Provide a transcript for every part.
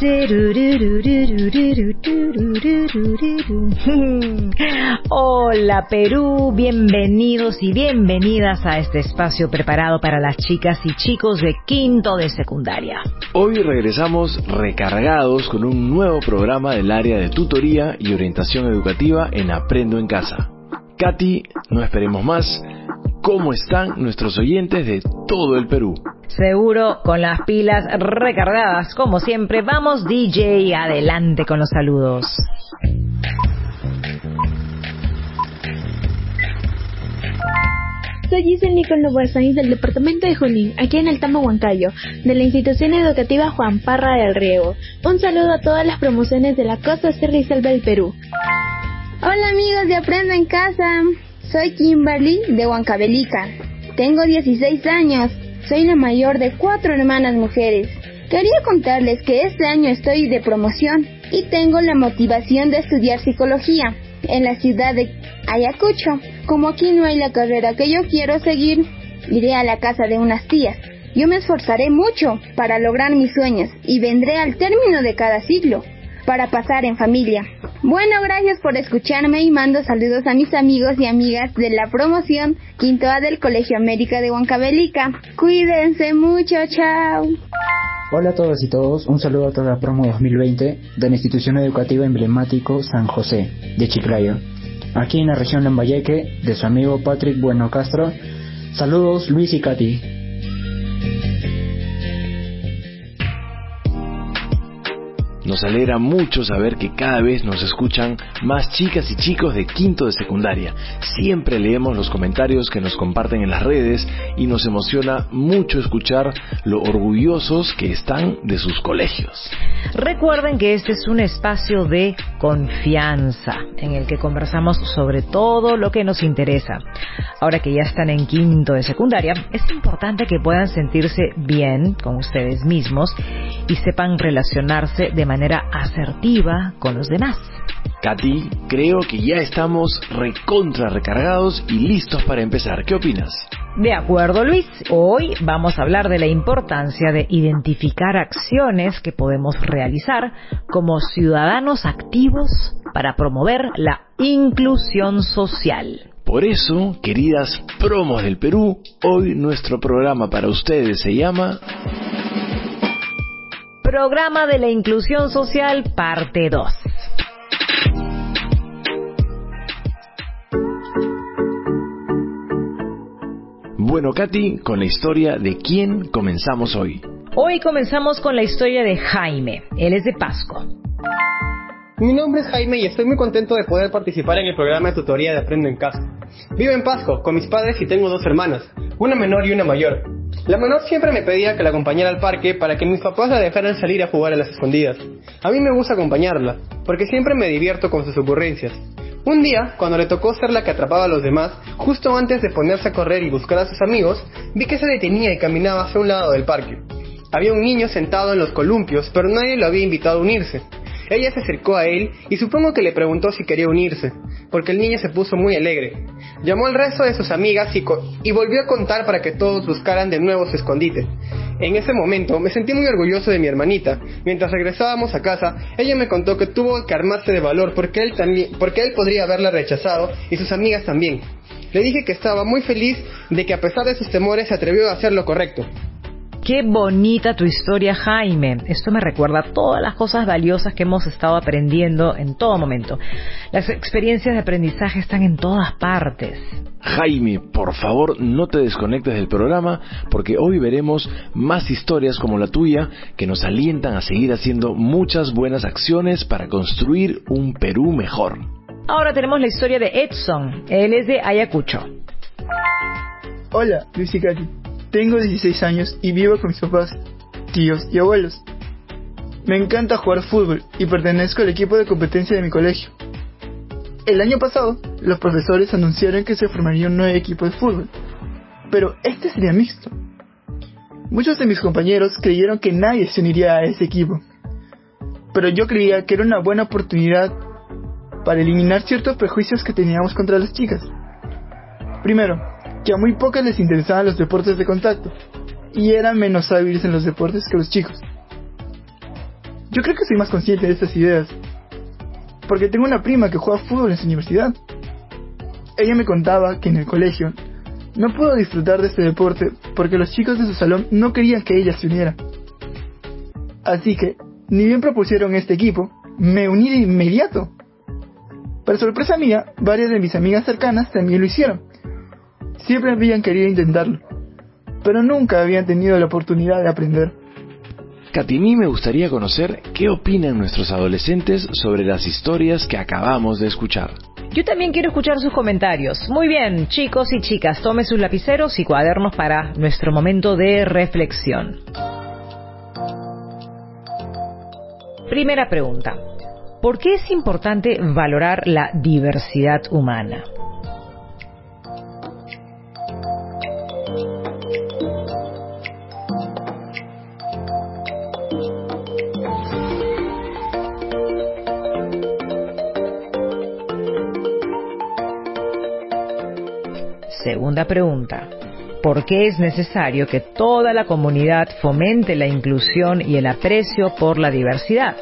Hola Perú, bienvenidos y bienvenidas a este espacio preparado para las chicas y chicos de quinto de secundaria. Hoy regresamos recargados con un nuevo programa del área de tutoría y orientación educativa en Aprendo en Casa. Katy, no esperemos más, ¿cómo están nuestros oyentes de todo el Perú? Seguro con las pilas recargadas, como siempre. Vamos DJ, adelante con los saludos. Soy Giselle Nicole Novoa del departamento de Junín, aquí en el Tambo Huancayo, de la institución educativa Juan Parra del Riego. Un saludo a todas las promociones de la costa Sierra y Selva del Perú. Hola amigos de Aprendo en Casa, soy Kimberly de Huancavelica. Tengo 16 años, soy la mayor de cuatro hermanas mujeres. Quería contarles que este año estoy de promoción y tengo la motivación de estudiar psicología en la ciudad de Ayacucho. Como aquí no hay la carrera que yo quiero seguir, iré a la casa de unas tías. Yo me esforzaré mucho para lograr mis sueños y vendré al término de cada siglo para pasar en familia. Bueno, gracias por escucharme y mando saludos a mis amigos y amigas de la promoción Quinto A del Colegio América de Huancavelica. Cuídense mucho, chao. Hola a todas y todos, un saludo a toda la promo 2020 de la institución educativa emblemático San José de Chiclayo. Aquí en la región Lambayeque, de su amigo Patrick Bueno Castro. Saludos Luis y Katy. Nos alegra mucho saber que cada vez nos escuchan más chicas y chicos de quinto de secundaria. Siempre leemos los comentarios que nos comparten en las redes y nos emociona mucho escuchar lo orgullosos que están de sus colegios. Recuerden que este es un espacio de confianza en el que conversamos sobre todo lo que nos interesa. Ahora que ya están en quinto de secundaria, es importante que puedan sentirse bien con ustedes mismos y sepan relacionarse de manera asertiva con los demás. Katy, creo que ya estamos recontra recargados y listos para empezar. ¿Qué opinas? De acuerdo, Luis. Hoy vamos a hablar de la importancia de identificar acciones que podemos realizar como ciudadanos activos para promover la inclusión social. Por eso, queridas promos del Perú, hoy nuestro programa para ustedes se llama Programa de la Inclusión Social, parte 2. Bueno, Katy, con la historia de quién comenzamos hoy. Hoy comenzamos con la historia de Jaime. Él es de Pasco. Mi nombre es Jaime y estoy muy contento de poder participar en el programa de tutoría de Aprendo en Casa. Vivo en Pasco con mis padres y tengo dos hermanas, una menor y una mayor. La menor siempre me pedía que la acompañara al parque para que mis papás la dejaran salir a jugar a las escondidas. A mí me gusta acompañarla, porque siempre me divierto con sus ocurrencias. Un día, cuando le tocó ser la que atrapaba a los demás, justo antes de ponerse a correr y buscar a sus amigos, vi que se detenía y caminaba hacia un lado del parque. Había un niño sentado en los columpios, pero nadie lo había invitado a unirse. Ella se acercó a él y supongo que le preguntó si quería unirse, porque el niño se puso muy alegre. Llamó al resto de sus amigas y, volvió a contar para que todos buscaran de nuevo su escondite. En ese momento me sentí muy orgulloso de mi hermanita. Mientras regresábamos a casa, ella me contó que tuvo que armarse de valor porque él, también, porque él podría haberla rechazado y sus amigas también. Le dije que estaba muy feliz de que a pesar de sus temores se atrevió a hacer lo correcto. Qué bonita tu historia, Jaime. Esto me recuerda a todas las cosas valiosas que hemos estado aprendiendo en todo momento. Las experiencias de aprendizaje están en todas partes. Jaime, por favor, no te desconectes del programa porque hoy veremos más historias como la tuya que nos alientan a seguir haciendo muchas buenas acciones para construir un Perú mejor. Ahora tenemos la historia de Edson. Él es de Ayacucho. Hola, Luis y tengo 16 años y vivo con mis papás, tíos y abuelos. Me encanta jugar fútbol y pertenezco al equipo de competencia de mi colegio. El año pasado, los profesores anunciaron que se formaría un nuevo equipo de fútbol, pero este sería mixto. Muchos de mis compañeros creyeron que nadie se uniría a ese equipo, pero yo creía que era una buena oportunidad para eliminar ciertos prejuicios que teníamos contra las chicas. Primero, que a muy pocas les interesaban los deportes de contacto y eran menos hábiles en los deportes que los chicos. Yo creo que soy más consciente de estas ideas, porque tengo una prima que juega fútbol en su universidad. Ella me contaba que en el colegio no pudo disfrutar de este deporte porque los chicos de su salón no querían que ella se uniera. Así que, ni bien propusieron este equipo, me uní de inmediato. Para sorpresa mía, varias de mis amigas cercanas también lo hicieron. Siempre habían querido intentarlo, pero nunca habían tenido la oportunidad de aprender. Katini me gustaría conocer qué opinan nuestros adolescentes sobre las historias que acabamos de escuchar. Yo también quiero escuchar sus comentarios. Muy bien, chicos y chicas, tomen sus lapiceros y cuadernos para nuestro momento de reflexión. Primera pregunta. ¿Por qué es importante valorar la diversidad humana? Segunda pregunta. ¿Por qué es necesario que toda la comunidad fomente la inclusión y el aprecio por la diversidad?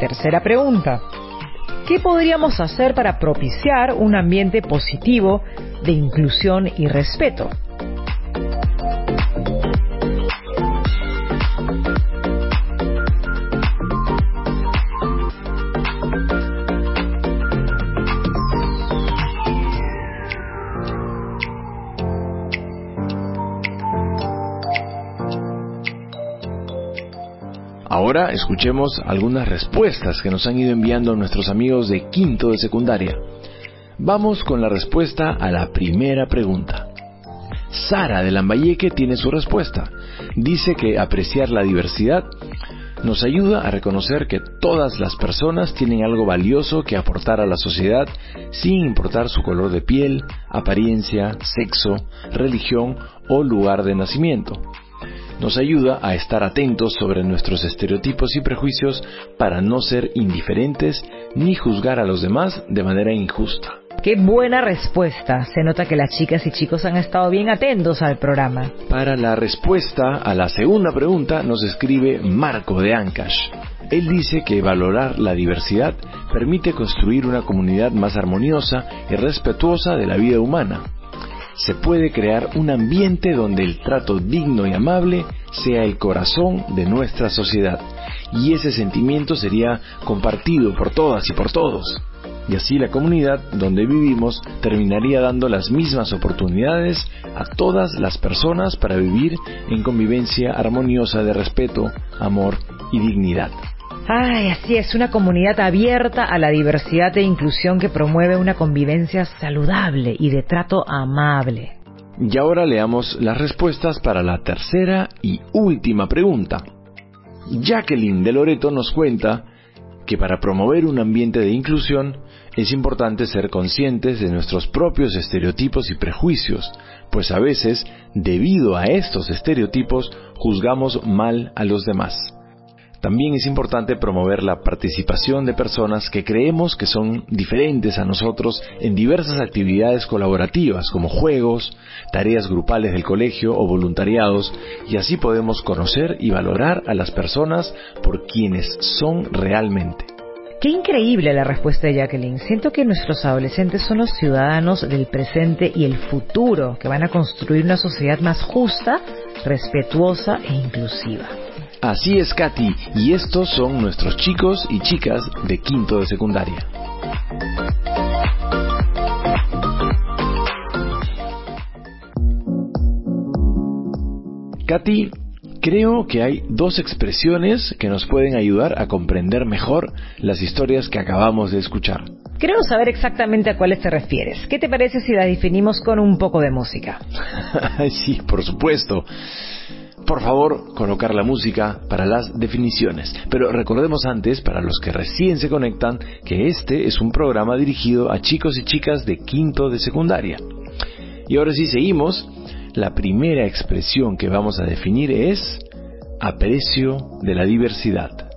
Tercera pregunta. ¿Qué podríamos hacer para propiciar un ambiente positivo de inclusión y respeto? Ahora escuchemos algunas respuestas que nos han ido enviando nuestros amigos de quinto de secundaria. Vamos con la respuesta a la primera pregunta. Sara de Lambayeque tiene su respuesta. Dice que apreciar la diversidad nos ayuda a reconocer que todas las personas tienen algo valioso que aportar a la sociedad sin importar su color de piel, apariencia, sexo, religión o lugar de nacimiento nos ayuda a estar atentos sobre nuestros estereotipos y prejuicios para no ser indiferentes ni juzgar a los demás de manera injusta. Qué buena respuesta. Se nota que las chicas y chicos han estado bien atentos al programa. Para la respuesta a la segunda pregunta nos escribe Marco de Ancash. Él dice que valorar la diversidad permite construir una comunidad más armoniosa y respetuosa de la vida humana se puede crear un ambiente donde el trato digno y amable sea el corazón de nuestra sociedad y ese sentimiento sería compartido por todas y por todos. Y así la comunidad donde vivimos terminaría dando las mismas oportunidades a todas las personas para vivir en convivencia armoniosa de respeto, amor y dignidad. Ay, así es, una comunidad abierta a la diversidad e inclusión que promueve una convivencia saludable y de trato amable. Y ahora leamos las respuestas para la tercera y última pregunta. Jacqueline de Loreto nos cuenta que para promover un ambiente de inclusión es importante ser conscientes de nuestros propios estereotipos y prejuicios, pues a veces, debido a estos estereotipos, juzgamos mal a los demás. También es importante promover la participación de personas que creemos que son diferentes a nosotros en diversas actividades colaborativas como juegos, tareas grupales del colegio o voluntariados y así podemos conocer y valorar a las personas por quienes son realmente. Qué increíble la respuesta de Jacqueline. Siento que nuestros adolescentes son los ciudadanos del presente y el futuro que van a construir una sociedad más justa, respetuosa e inclusiva. Así es, Katy, y estos son nuestros chicos y chicas de quinto de secundaria. Katy, creo que hay dos expresiones que nos pueden ayudar a comprender mejor las historias que acabamos de escuchar. Creo saber exactamente a cuáles te refieres. ¿Qué te parece si las definimos con un poco de música? sí, por supuesto por favor, colocar la música para las definiciones. Pero recordemos antes, para los que recién se conectan, que este es un programa dirigido a chicos y chicas de quinto de secundaria. Y ahora sí seguimos. La primera expresión que vamos a definir es Aprecio de la diversidad.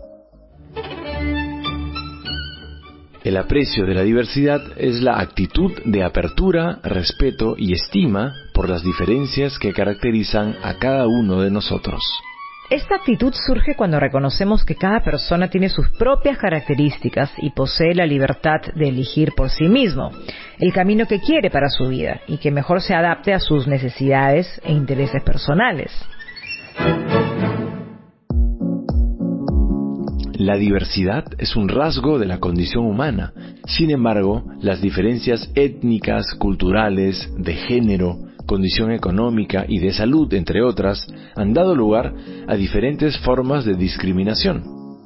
El aprecio de la diversidad es la actitud de apertura, respeto y estima por las diferencias que caracterizan a cada uno de nosotros. Esta actitud surge cuando reconocemos que cada persona tiene sus propias características y posee la libertad de elegir por sí mismo el camino que quiere para su vida y que mejor se adapte a sus necesidades e intereses personales. La diversidad es un rasgo de la condición humana. Sin embargo, las diferencias étnicas, culturales, de género, condición económica y de salud, entre otras, han dado lugar a diferentes formas de discriminación.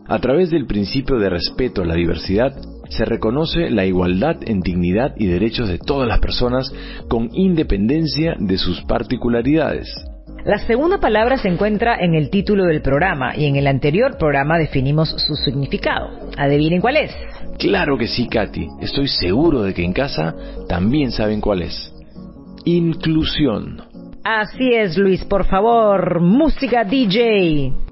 A través del principio de respeto a la diversidad, se reconoce la igualdad en dignidad y derechos de todas las personas con independencia de sus particularidades. La segunda palabra se encuentra en el título del programa y en el anterior programa definimos su significado. Adivinen cuál es. Claro que sí, Katy. Estoy seguro de que en casa también saben cuál es. Inclusión. Así es, Luis, por favor, música DJ.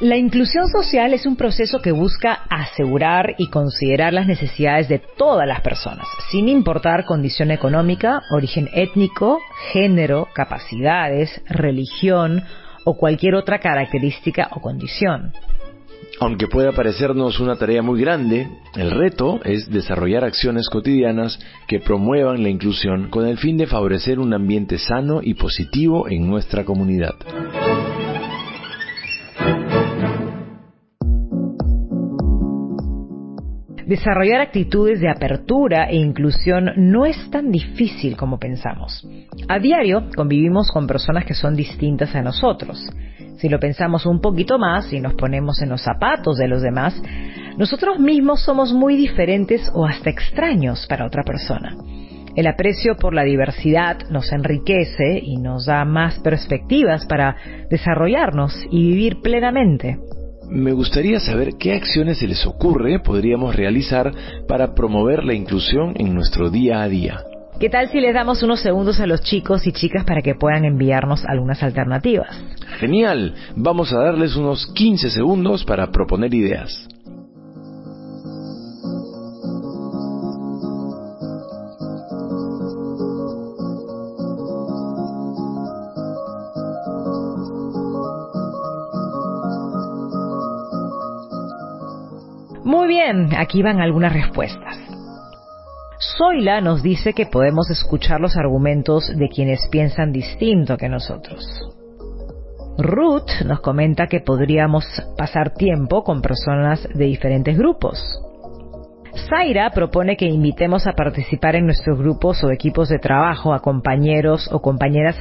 La inclusión social es un proceso que busca asegurar y considerar las necesidades de todas las personas, sin importar condición económica, origen étnico, género, capacidades, religión o cualquier otra característica o condición. Aunque pueda parecernos una tarea muy grande, el reto es desarrollar acciones cotidianas que promuevan la inclusión con el fin de favorecer un ambiente sano y positivo en nuestra comunidad. Desarrollar actitudes de apertura e inclusión no es tan difícil como pensamos. A diario convivimos con personas que son distintas a nosotros. Si lo pensamos un poquito más y nos ponemos en los zapatos de los demás, nosotros mismos somos muy diferentes o hasta extraños para otra persona. El aprecio por la diversidad nos enriquece y nos da más perspectivas para desarrollarnos y vivir plenamente. Me gustaría saber qué acciones se les ocurre podríamos realizar para promover la inclusión en nuestro día a día. ¿Qué tal si les damos unos segundos a los chicos y chicas para que puedan enviarnos algunas alternativas? Genial, vamos a darles unos 15 segundos para proponer ideas. Muy bien, aquí van algunas respuestas. Zoila nos dice que podemos escuchar los argumentos de quienes piensan distinto que nosotros. Ruth nos comenta que podríamos pasar tiempo con personas de diferentes grupos. Zaira propone que invitemos a participar en nuestros grupos o equipos de trabajo a compañeros o compañeras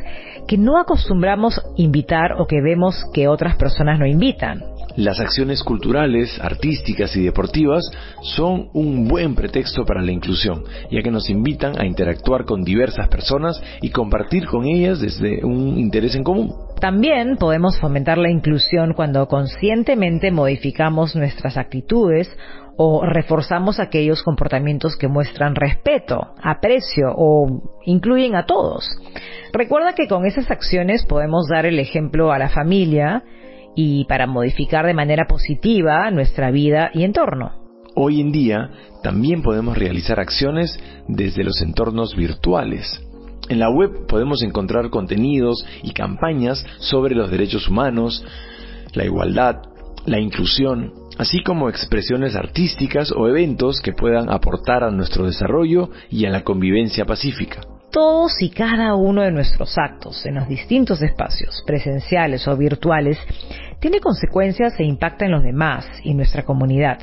que no acostumbramos invitar o que vemos que otras personas no invitan. Las acciones culturales, artísticas y deportivas son un buen pretexto para la inclusión, ya que nos invitan a interactuar con diversas personas y compartir con ellas desde un interés en común. También podemos fomentar la inclusión cuando conscientemente modificamos nuestras actitudes o reforzamos aquellos comportamientos que muestran respeto, aprecio o incluyen a todos. Recuerda que con esas acciones podemos dar el ejemplo a la familia, y para modificar de manera positiva nuestra vida y entorno. Hoy en día también podemos realizar acciones desde los entornos virtuales. En la web podemos encontrar contenidos y campañas sobre los derechos humanos, la igualdad, la inclusión, así como expresiones artísticas o eventos que puedan aportar a nuestro desarrollo y a la convivencia pacífica. Todos y cada uno de nuestros actos en los distintos espacios, presenciales o virtuales, tiene consecuencias e impacta en los demás y nuestra comunidad.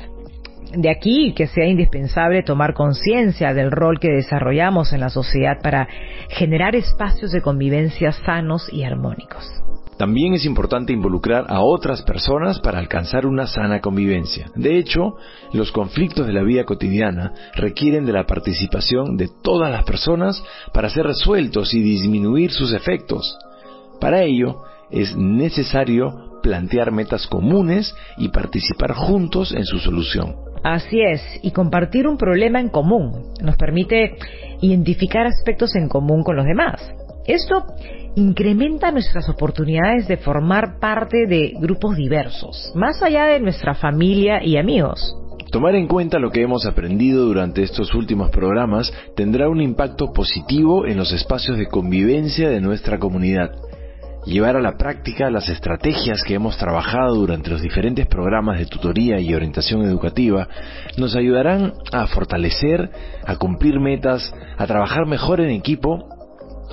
De aquí que sea indispensable tomar conciencia del rol que desarrollamos en la sociedad para generar espacios de convivencia sanos y armónicos. También es importante involucrar a otras personas para alcanzar una sana convivencia. De hecho, los conflictos de la vida cotidiana requieren de la participación de todas las personas para ser resueltos y disminuir sus efectos. Para ello, es necesario plantear metas comunes y participar juntos en su solución. Así es, y compartir un problema en común nos permite identificar aspectos en común con los demás. Esto incrementa nuestras oportunidades de formar parte de grupos diversos, más allá de nuestra familia y amigos. Tomar en cuenta lo que hemos aprendido durante estos últimos programas tendrá un impacto positivo en los espacios de convivencia de nuestra comunidad. Llevar a la práctica las estrategias que hemos trabajado durante los diferentes programas de tutoría y orientación educativa nos ayudarán a fortalecer, a cumplir metas, a trabajar mejor en equipo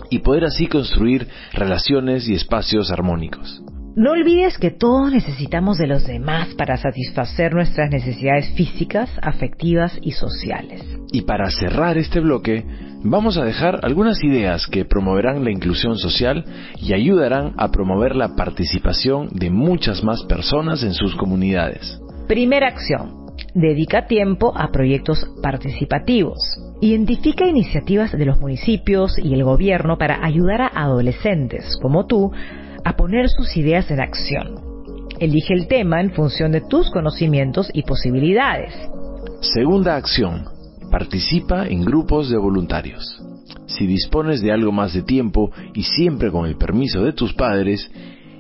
y poder así construir relaciones y espacios armónicos. No olvides que todos necesitamos de los demás para satisfacer nuestras necesidades físicas, afectivas y sociales. Y para cerrar este bloque, vamos a dejar algunas ideas que promoverán la inclusión social y ayudarán a promover la participación de muchas más personas en sus comunidades. Primera acción. Dedica tiempo a proyectos participativos. Identifica iniciativas de los municipios y el gobierno para ayudar a adolescentes como tú a poner sus ideas en acción. Elige el tema en función de tus conocimientos y posibilidades. Segunda acción. Participa en grupos de voluntarios. Si dispones de algo más de tiempo y siempre con el permiso de tus padres,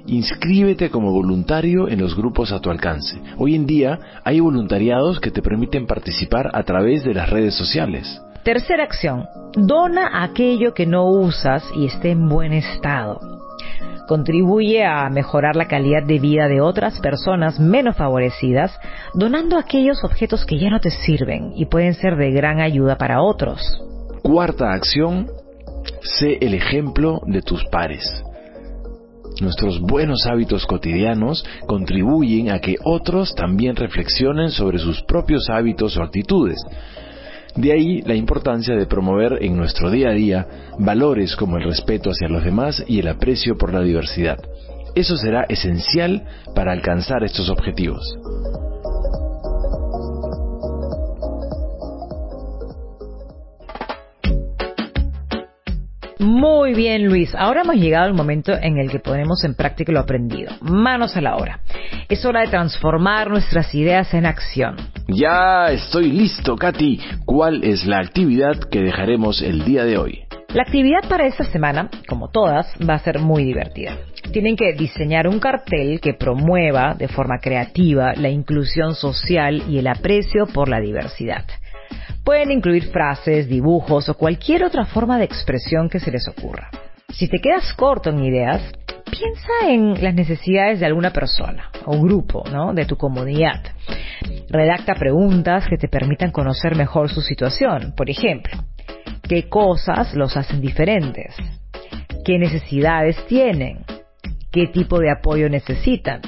inscríbete como voluntario en los grupos a tu alcance. Hoy en día hay voluntariados que te permiten participar a través de las redes sociales. Tercera acción. Dona aquello que no usas y esté en buen estado contribuye a mejorar la calidad de vida de otras personas menos favorecidas, donando aquellos objetos que ya no te sirven y pueden ser de gran ayuda para otros. Cuarta acción, sé el ejemplo de tus pares. Nuestros buenos hábitos cotidianos contribuyen a que otros también reflexionen sobre sus propios hábitos o actitudes, de ahí la importancia de promover en nuestro día a día valores como el respeto hacia los demás y el aprecio por la diversidad. Eso será esencial para alcanzar estos objetivos. Muy bien, Luis. Ahora hemos llegado al momento en el que ponemos en práctica lo aprendido. Manos a la obra. Es hora de transformar nuestras ideas en acción. Ya estoy listo, Katy. ¿Cuál es la actividad que dejaremos el día de hoy? La actividad para esta semana, como todas, va a ser muy divertida. Tienen que diseñar un cartel que promueva de forma creativa la inclusión social y el aprecio por la diversidad. Pueden incluir frases, dibujos o cualquier otra forma de expresión que se les ocurra. Si te quedas corto en ideas, piensa en las necesidades de alguna persona o grupo, ¿no? De tu comunidad. Redacta preguntas que te permitan conocer mejor su situación. Por ejemplo, ¿qué cosas los hacen diferentes? ¿Qué necesidades tienen? ¿Qué tipo de apoyo necesitan?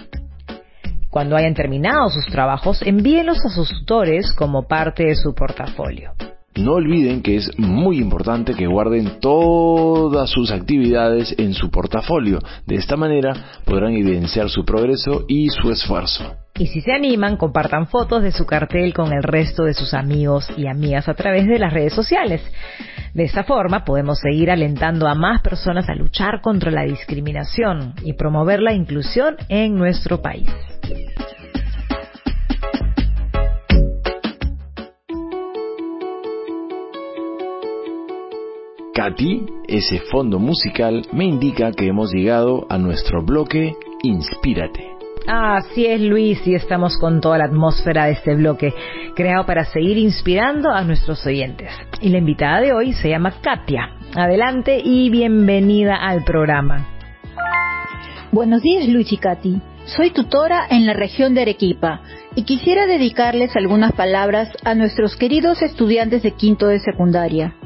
Cuando hayan terminado sus trabajos, envíenlos a sus tutores como parte de su portafolio. No olviden que es muy importante que guarden todas sus actividades en su portafolio. De esta manera podrán evidenciar su progreso y su esfuerzo. Y si se animan, compartan fotos de su cartel con el resto de sus amigos y amigas a través de las redes sociales. De esta forma podemos seguir alentando a más personas a luchar contra la discriminación y promover la inclusión en nuestro país. Katy, ese fondo musical me indica que hemos llegado a nuestro bloque Inspírate. Así es, Luis, y estamos con toda la atmósfera de este bloque, creado para seguir inspirando a nuestros oyentes. Y la invitada de hoy se llama Katia. Adelante y bienvenida al programa. Buenos días, Luis y Katy. Soy tutora en la región de Arequipa y quisiera dedicarles algunas palabras a nuestros queridos estudiantes de quinto de secundaria.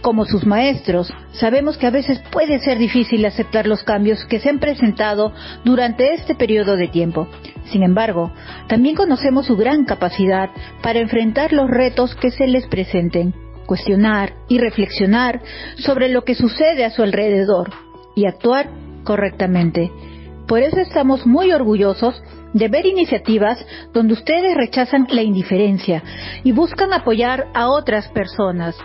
Como sus maestros, sabemos que a veces puede ser difícil aceptar los cambios que se han presentado durante este periodo de tiempo. Sin embargo, también conocemos su gran capacidad para enfrentar los retos que se les presenten, cuestionar y reflexionar sobre lo que sucede a su alrededor y actuar correctamente. Por eso estamos muy orgullosos de ver iniciativas donde ustedes rechazan la indiferencia y buscan apoyar a otras personas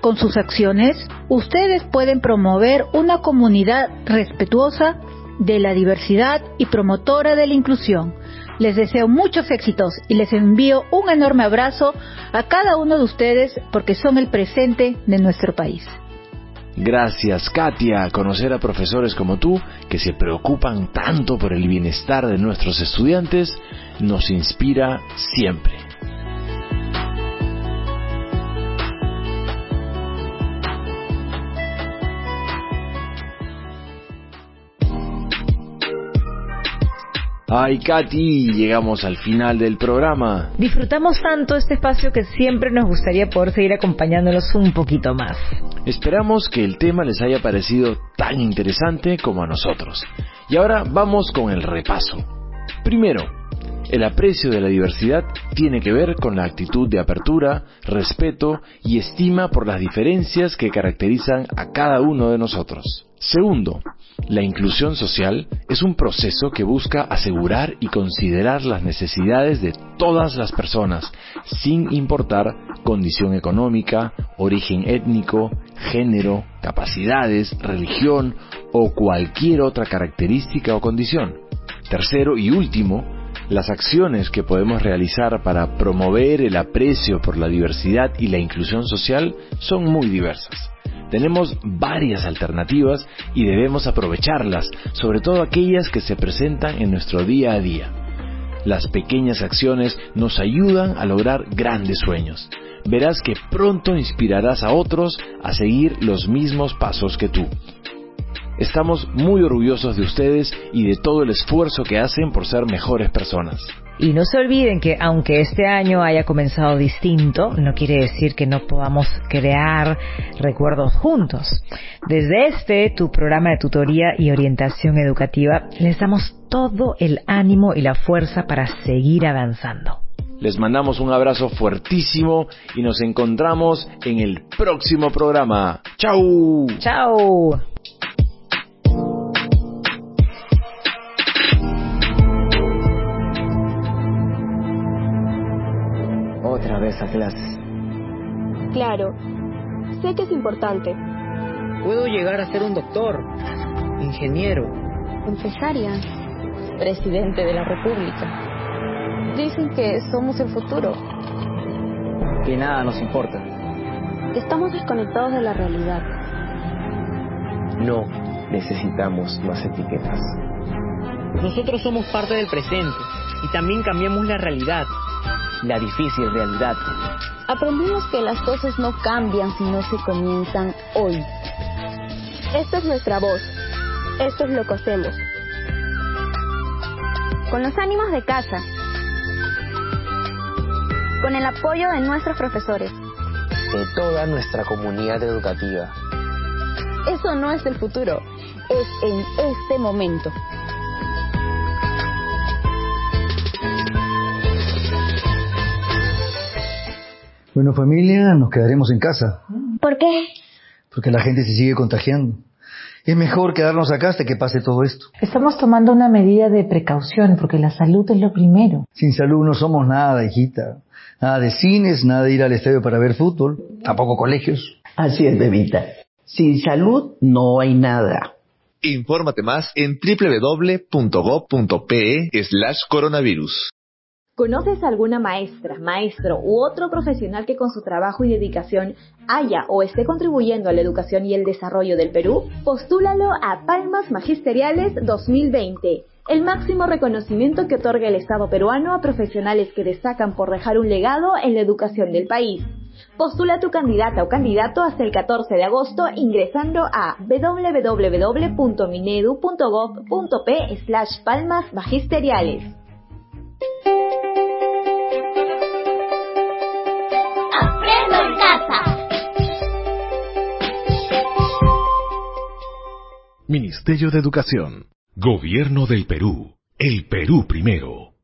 con sus acciones, ustedes pueden promover una comunidad respetuosa de la diversidad y promotora de la inclusión. Les deseo muchos éxitos y les envío un enorme abrazo a cada uno de ustedes porque son el presente de nuestro país. Gracias, Katia. Conocer a profesores como tú, que se preocupan tanto por el bienestar de nuestros estudiantes, nos inspira siempre. Ay, Katy, llegamos al final del programa. Disfrutamos tanto este espacio que siempre nos gustaría poder seguir acompañándolos un poquito más. Esperamos que el tema les haya parecido tan interesante como a nosotros. Y ahora vamos con el repaso. Primero, el aprecio de la diversidad tiene que ver con la actitud de apertura, respeto y estima por las diferencias que caracterizan a cada uno de nosotros. Segundo, la inclusión social es un proceso que busca asegurar y considerar las necesidades de todas las personas, sin importar condición económica, origen étnico, género, capacidades, religión o cualquier otra característica o condición. Tercero y último, las acciones que podemos realizar para promover el aprecio por la diversidad y la inclusión social son muy diversas. Tenemos varias alternativas y debemos aprovecharlas, sobre todo aquellas que se presentan en nuestro día a día. Las pequeñas acciones nos ayudan a lograr grandes sueños. Verás que pronto inspirarás a otros a seguir los mismos pasos que tú. Estamos muy orgullosos de ustedes y de todo el esfuerzo que hacen por ser mejores personas. Y no se olviden que aunque este año haya comenzado distinto, no quiere decir que no podamos crear recuerdos juntos. Desde este, tu programa de tutoría y orientación educativa, les damos todo el ánimo y la fuerza para seguir avanzando. Les mandamos un abrazo fuertísimo y nos encontramos en el próximo programa. ¡Chao! ¡Chao! Otra vez a clases. Claro, sé que es importante. Puedo llegar a ser un doctor, ingeniero, empresaria, presidente de la República. Dicen que somos el futuro. Que nada nos importa. Estamos desconectados de la realidad. No necesitamos más etiquetas. Nosotros somos parte del presente y también cambiamos la realidad. La difícil realidad. Aprendimos que las cosas no cambian si no se comienzan hoy. Esta es nuestra voz. Esto es lo que hacemos. Con los ánimos de casa. Con el apoyo de nuestros profesores. De toda nuestra comunidad educativa. Eso no es el futuro, es en este momento. Bueno, familia, nos quedaremos en casa. ¿Por qué? Porque la gente se sigue contagiando. Es mejor quedarnos acá hasta que pase todo esto. Estamos tomando una medida de precaución porque la salud es lo primero. Sin salud no somos nada, hijita. Nada de cines, nada de ir al estadio para ver fútbol, tampoco colegios. Así es, bebita. Sin salud no hay nada. Infórmate más en www.gov.pe slash coronavirus. ¿Conoces alguna maestra, maestro u otro profesional que con su trabajo y dedicación haya o esté contribuyendo a la educación y el desarrollo del Perú? Postúlalo a Palmas Magisteriales 2020, el máximo reconocimiento que otorga el Estado peruano a profesionales que destacan por dejar un legado en la educación del país. Postula tu candidata o candidato hasta el 14 de agosto ingresando a www.minedu.gov.p slash palmas magisteriales. Aprendo en casa. Ministerio de Educación. Gobierno del Perú. El Perú primero.